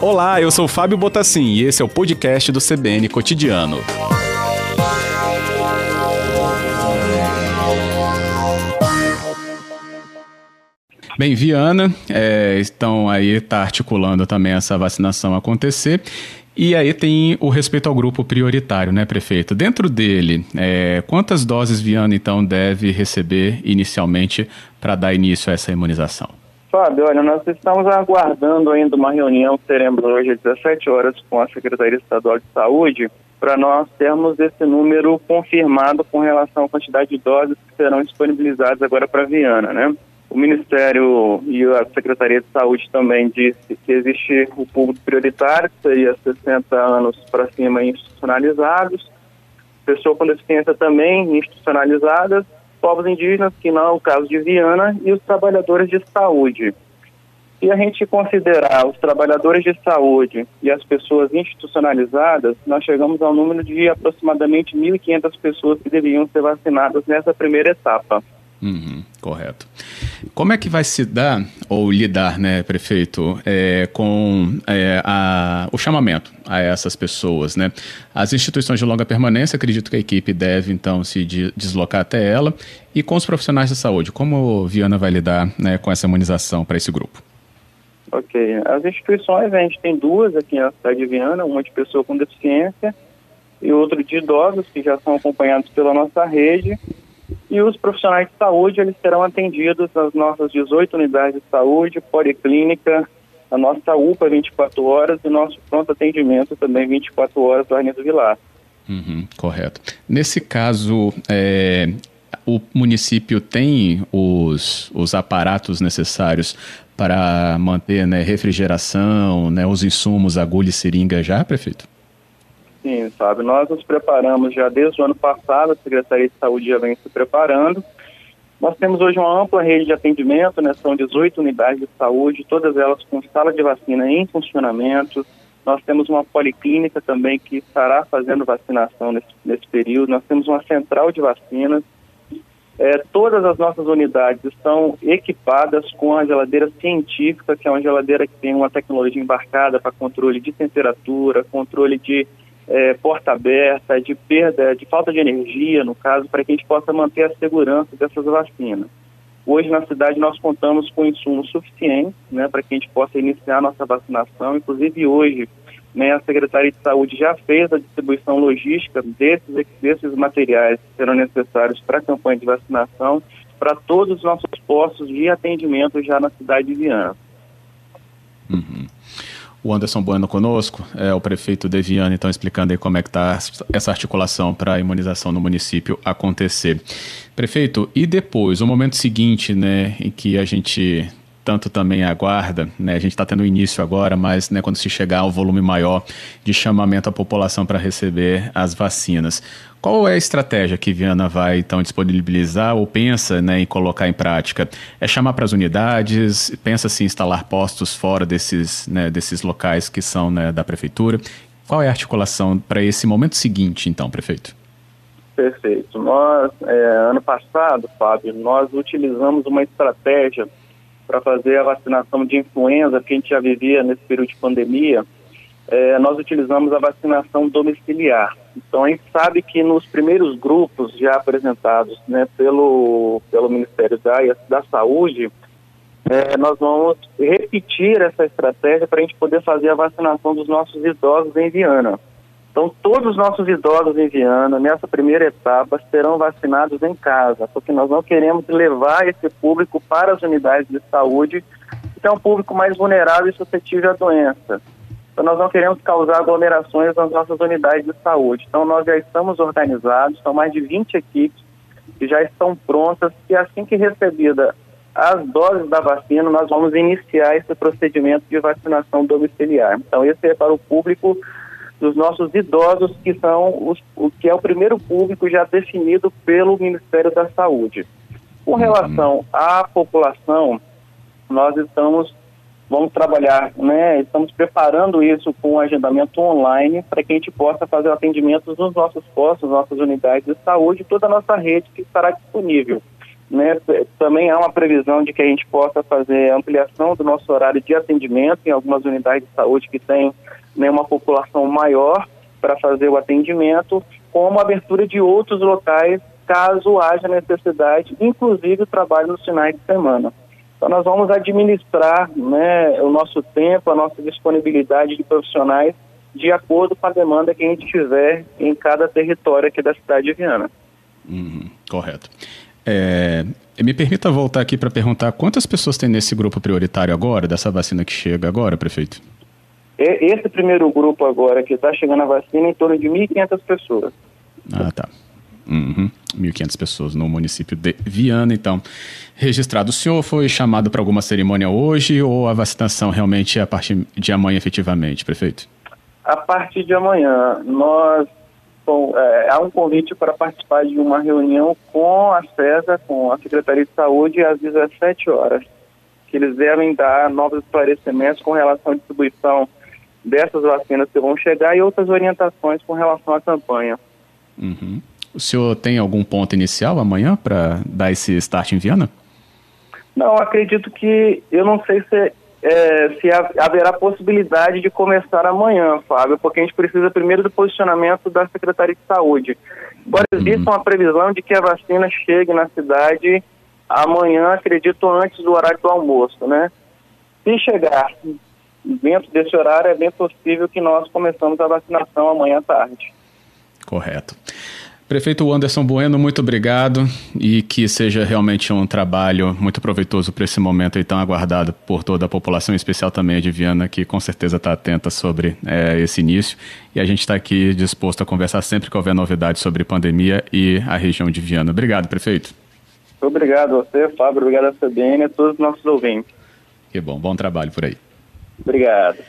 Olá, eu sou Fábio Botassin e esse é o podcast do CBN Cotidiano. Bem, Viana, é, estão aí, está articulando também essa vacinação acontecer. E aí tem o respeito ao grupo prioritário, né, prefeito? Dentro dele, é, quantas doses Viana, então, deve receber inicialmente para dar início a essa imunização? Fábio, olha, nós estamos aguardando ainda uma reunião que teremos hoje às 17 horas com a Secretaria Estadual de Saúde para nós termos esse número confirmado com relação à quantidade de doses que serão disponibilizadas agora para Viana, né? O Ministério e a Secretaria de Saúde também disse que existe o público prioritário, que seria 60 anos para cima institucionalizados, pessoa com deficiência também institucionalizadas, povos indígenas, que não é o caso de Viana, e os trabalhadores de saúde. Se a gente considerar os trabalhadores de saúde e as pessoas institucionalizadas, nós chegamos ao número de aproximadamente 1.500 pessoas que deveriam ser vacinadas nessa primeira etapa. Uhum, correto. Como é que vai se dar, ou lidar, né, prefeito, é, com é, a, o chamamento a essas pessoas, né? As instituições de longa permanência, acredito que a equipe deve, então, se de, deslocar até ela. E com os profissionais de saúde, como Viana vai lidar né, com essa imunização para esse grupo? Ok. As instituições, a gente tem duas aqui na cidade de Viana, uma de pessoa com deficiência e outra de idosos, que já são acompanhados pela nossa rede e os profissionais de saúde, eles serão atendidos nas nossas 18 unidades de saúde, policlínica, a nossa UPA 24 horas e nosso pronto atendimento também 24 horas do Arlindo Vilar. Uhum, correto. Nesse caso, é, o município tem os, os aparatos necessários para manter né, refrigeração, né, os insumos, agulha e seringa já, prefeito? Sim, sabe, nós nos preparamos já desde o ano passado, a Secretaria de Saúde já vem se preparando. Nós temos hoje uma ampla rede de atendimento, né, são 18 unidades de saúde, todas elas com sala de vacina em funcionamento. Nós temos uma policlínica também que estará fazendo vacinação nesse, nesse período. Nós temos uma central de vacinas. É, todas as nossas unidades estão equipadas com a geladeira científica, que é uma geladeira que tem uma tecnologia embarcada para controle de temperatura, controle de é, porta aberta, de perda, de falta de energia, no caso, para que a gente possa manter a segurança dessas vacinas. Hoje na cidade nós contamos com insumos suficientes né, para que a gente possa iniciar nossa vacinação. Inclusive hoje né, a Secretaria de Saúde já fez a distribuição logística desses, desses materiais que serão necessários para a campanha de vacinação para todos os nossos postos de atendimento já na cidade de Viana. Uhum o Anderson Bueno conosco, é o prefeito Deviane, então explicando aí como é que está essa articulação para a imunização no município acontecer. Prefeito, e depois, o momento seguinte, né, em que a gente tanto também aguarda, né? A gente está tendo início agora, mas né, quando se chegar ao volume maior de chamamento à população para receber as vacinas. Qual é a estratégia que Viana vai então disponibilizar ou pensa né, em colocar em prática? É chamar para as unidades, pensa se instalar postos fora desses, né, desses locais que são né, da prefeitura? Qual é a articulação para esse momento seguinte, então, prefeito? Perfeito. Nós, é, ano passado, Fábio, nós utilizamos uma estratégia para fazer a vacinação de influenza que a gente já vivia nesse período de pandemia é, nós utilizamos a vacinação domiciliar. Então, a gente sabe que nos primeiros grupos já apresentados né, pelo, pelo Ministério da, da Saúde, é, nós vamos repetir essa estratégia para a gente poder fazer a vacinação dos nossos idosos em Viana. Então, todos os nossos idosos em Viana, nessa primeira etapa, serão vacinados em casa, porque nós não queremos levar esse público para as unidades de saúde, que é um público mais vulnerável e suscetível à doença. Então, nós não queremos causar aglomerações nas nossas unidades de saúde. Então, nós já estamos organizados, são mais de 20 equipes que já estão prontas e assim que recebida as doses da vacina, nós vamos iniciar esse procedimento de vacinação domiciliar. Então, esse é para o público dos nossos idosos, que são os, o que é o primeiro público já definido pelo Ministério da Saúde. Com relação à população, nós estamos vamos trabalhar, né? Estamos preparando isso com um agendamento online para que a gente possa fazer o atendimento nos nossos postos, nossas unidades de saúde, toda a nossa rede que estará disponível. Né? Também há uma previsão de que a gente possa fazer ampliação do nosso horário de atendimento em algumas unidades de saúde que têm né, uma população maior para fazer o atendimento, como a abertura de outros locais caso haja necessidade, inclusive o trabalho nos finais de semana. Então nós vamos administrar né, o nosso tempo, a nossa disponibilidade de profissionais de acordo com a demanda que a gente tiver em cada território aqui da cidade de Viana. Uhum, correto. É, me permita voltar aqui para perguntar quantas pessoas tem nesse grupo prioritário agora, dessa vacina que chega agora, prefeito? Esse primeiro grupo agora que está chegando a vacina em torno de 1.500 pessoas. Ah, tá. Uhum. 1.500 pessoas no município de Viana, então, registrado. O senhor foi chamado para alguma cerimônia hoje ou a vacinação realmente é a partir de amanhã efetivamente, prefeito? A partir de amanhã, nós bom, é, há um convite para participar de uma reunião com a CESA, com a Secretaria de Saúde, às 17 horas, que eles devem dar novos esclarecimentos com relação à distribuição dessas vacinas que vão chegar e outras orientações com relação à campanha. Uhum. O senhor tem algum ponto inicial amanhã para dar esse start em Viana? Não, acredito que eu não sei se, é, se haverá possibilidade de começar amanhã, Fábio, porque a gente precisa primeiro do posicionamento da Secretaria de Saúde. Agora, uhum. existe uma previsão de que a vacina chegue na cidade amanhã, acredito, antes do horário do almoço, né? Se chegar dentro desse horário, é bem possível que nós começamos a vacinação amanhã à tarde. Correto. Prefeito Anderson Bueno, muito obrigado e que seja realmente um trabalho muito proveitoso para esse momento aí tão aguardado por toda a população, em especial também a de Viana, que com certeza está atenta sobre é, esse início. E a gente está aqui disposto a conversar sempre que houver novidades sobre pandemia e a região de Viana. Obrigado, prefeito. Obrigado a você, Fábio. Obrigado a CBN e a todos os nossos ouvintes. Que bom. Bom trabalho por aí. Obrigado.